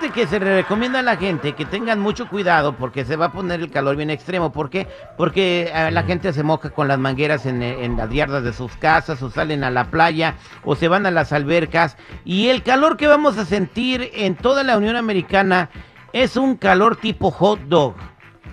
Fíjate que se le recomienda a la gente que tengan mucho cuidado porque se va a poner el calor bien extremo. ¿Por qué? Porque eh, la gente se moja con las mangueras en, eh, en las yardas de sus casas o salen a la playa o se van a las albercas. Y el calor que vamos a sentir en toda la Unión Americana es un calor tipo hot dog.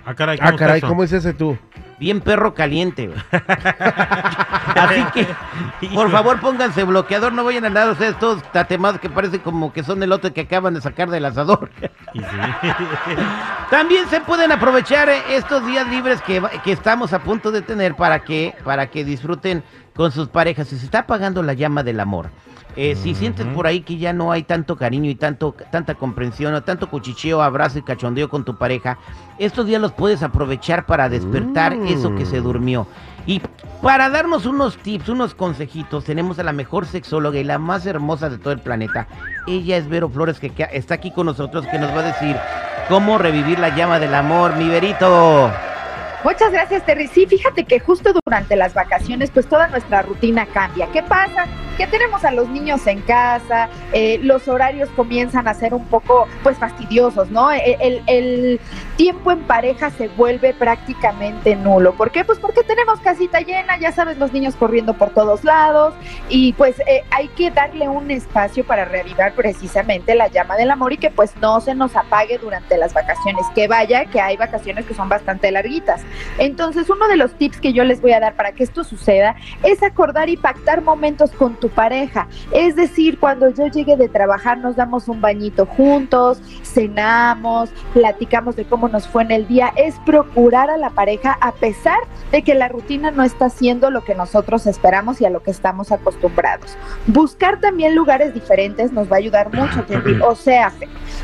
Ah, caray, Ah, ¿cómo está caray, eso? ¿cómo es ese tú? Bien perro caliente. Así que, por favor, pónganse bloqueador. No vayan a andar ustedes todos tatemados que parecen como que son el otro que acaban de sacar del asador. También se pueden aprovechar eh, estos días libres que, que estamos a punto de tener para que, para que disfruten con sus parejas. Si se está apagando la llama del amor, eh, si sientes por ahí que ya no hay tanto cariño y tanto, tanta comprensión o tanto cuchicheo, abrazo y cachondeo con tu pareja, estos días los puedes aprovechar para despertar Mm. eso que se durmió. Y para darnos unos tips, unos consejitos, tenemos a la mejor sexóloga y la más hermosa de todo el planeta. Ella es Vero Flores, que está aquí con nosotros, que nos va a decir cómo revivir la llama del amor. Mi Verito. Muchas gracias, Terry. Sí, fíjate que justo durante las vacaciones, pues toda nuestra rutina cambia. ¿Qué pasa? Que tenemos a los niños en casa, eh, los horarios comienzan a ser un poco, pues, fastidiosos, ¿no? E- El, el tiempo en pareja se vuelve prácticamente nulo. ¿Por qué? Pues porque tenemos casita llena, ya sabes, los niños corriendo por todos lados y pues eh, hay que darle un espacio para reavivar precisamente la llama del amor y que pues no se nos apague durante las vacaciones. Que vaya, que hay vacaciones que son bastante larguitas. Entonces, uno de los tips que yo les voy a dar para que esto suceda es acordar y pactar momentos con tu pareja. Es decir, cuando yo llegue de trabajar, nos damos un bañito juntos, cenamos, platicamos de cómo nos fue en el día. Es procurar a la pareja a pesar de que la rutina no está haciendo lo que nosotros esperamos y a lo que estamos acostumbrados. Buscar también lugares diferentes nos va a ayudar mucho. O sea,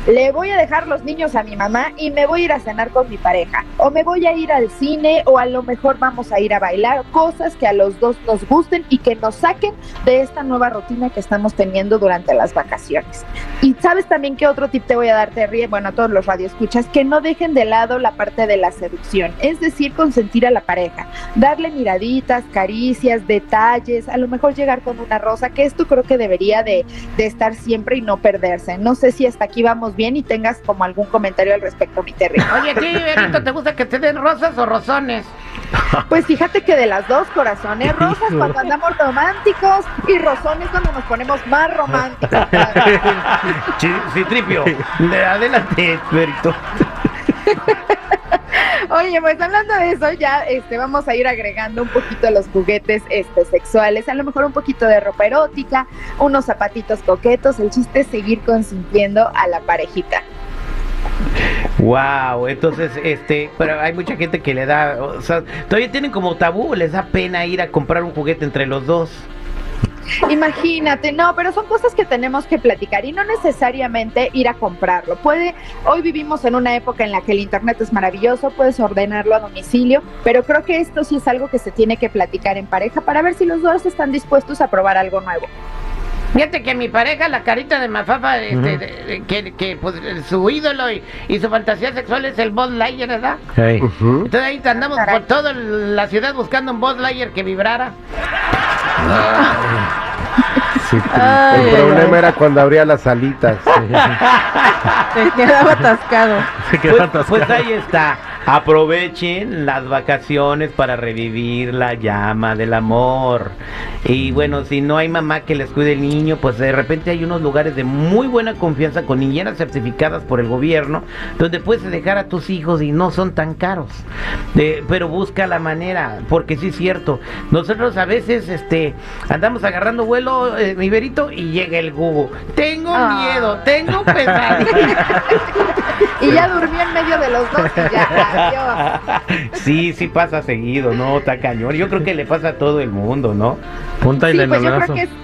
le voy a dejar los niños a mi mamá y me voy a ir a cenar con mi pareja. O me voy a ir al cine o a lo mejor vamos a ir a bailar. Cosas que a los dos nos gusten y que nos saquen de esta nueva rutina que estamos teniendo durante las vacaciones. Y sabes también que otro tip te voy a dar, Terry, bueno, a todos los radioescuchas, que no dejen de lado la parte de la seducción, es decir, consentir a la pareja, darle miraditas, caricias, detalles, a lo mejor llegar con una rosa, que esto creo que debería de, de estar siempre y no perderse. No sé si hasta aquí vamos bien y tengas como algún comentario al respecto, mi Terry. Oye, ¿a ti, Verito, te gusta que te den rosas o rosones? Pues fíjate que de las dos corazones, rosas cuando andamos románticos y rosones cuando nos ponemos más románticos. Citripio. Adelante, Verito. Oye, pues hablando de eso, ya este, vamos a ir agregando un poquito los juguetes este, sexuales, a lo mejor un poquito de ropa erótica, unos zapatitos coquetos. El chiste es seguir consintiendo a la parejita. Wow, entonces, este, pero hay mucha gente que le da, o sea, todavía tienen como tabú, les da pena ir a comprar un juguete entre los dos. Imagínate, no, pero son cosas que tenemos que platicar y no necesariamente ir a comprarlo. Puede, hoy vivimos en una época en la que el internet es maravilloso, puedes ordenarlo a domicilio, pero creo que esto sí es algo que se tiene que platicar en pareja para ver si los dos están dispuestos a probar algo nuevo. Fíjate que mi pareja, la carita de Mafafa, este, Ujú. de- de- que, que, pues, su ídolo y, y su fantasía sexual es el Buzz Lightyear, ¿verdad? Entonces ahí andamos Caray. por toda la ciudad buscando un Buzz Lightyear que vibrara. Sí, Ay, el ay, problema ay. era cuando abría las alitas. Se quedaba atascado. Se quedó Pues, atascado. pues ahí está. Aprovechen las vacaciones para revivir la llama del amor. Y bueno, si no hay mamá que les cuide el niño, pues de repente hay unos lugares de muy buena confianza con niñeras certificadas por el gobierno, donde puedes dejar a tus hijos y no son tan caros. Eh, pero busca la manera, porque sí es cierto. Nosotros a veces este andamos agarrando vuelo, eh, mi verito, y llega el Google. Tengo Ah. miedo, tengo pesadilla. Y ya durmió en medio de los dos y ya, adiós. Sí, sí pasa seguido, ¿no? Está cañón. Yo creo que le pasa a todo el mundo, ¿no? Punta y Sí, le pues yo abrazo. creo que es,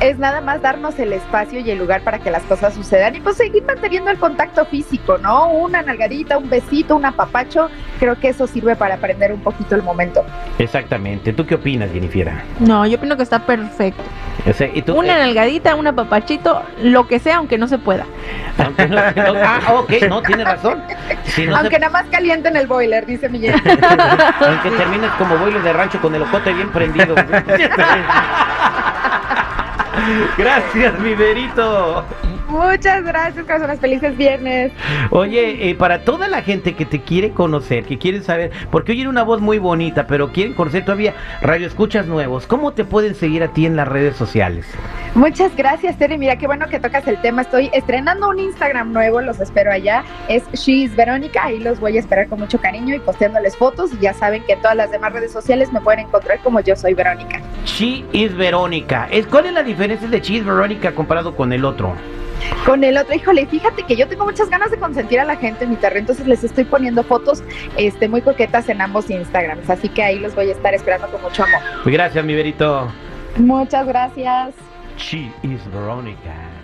es nada más darnos el espacio y el lugar para que las cosas sucedan y pues seguir manteniendo el contacto físico, ¿no? Una nalgadita, un besito, un apapacho, creo que eso sirve para aprender un poquito el momento. Exactamente. ¿Tú qué opinas, Jennifer? No, yo opino que está perfecto. O sea, ¿y tú, Una eh, nalgadita, una papachito, lo que sea, aunque no se pueda. aunque no- no- ah, ok, no, tiene razón. Si no se- Aunque nada más calienten el boiler, dice Miguel. aunque termines como boiler de rancho con el ocote bien prendido. Gracias, mi Verito. Muchas gracias, corazones. Felices viernes. Oye, eh, para toda la gente que te quiere conocer, que quieren saber, porque oyen una voz muy bonita, pero quieren conocer todavía radio escuchas nuevos, ¿cómo te pueden seguir a ti en las redes sociales? Muchas gracias, Tere. Mira, qué bueno que tocas el tema. Estoy estrenando un Instagram nuevo, los espero allá. Es She's Verónica, ahí los voy a esperar con mucho cariño y posteándoles fotos. Y ya saben que en todas las demás redes sociales me pueden encontrar como yo soy Verónica. She is Verónica. ¿Cuál es la diferencia de She is Verónica comparado con el otro? Con el otro, híjole, fíjate que yo tengo muchas ganas de consentir a la gente en mi terreno, entonces les estoy poniendo fotos este, muy coquetas en ambos Instagrams, así que ahí los voy a estar esperando con mucho amor. Gracias, mi Verito. Muchas gracias. She is Verónica.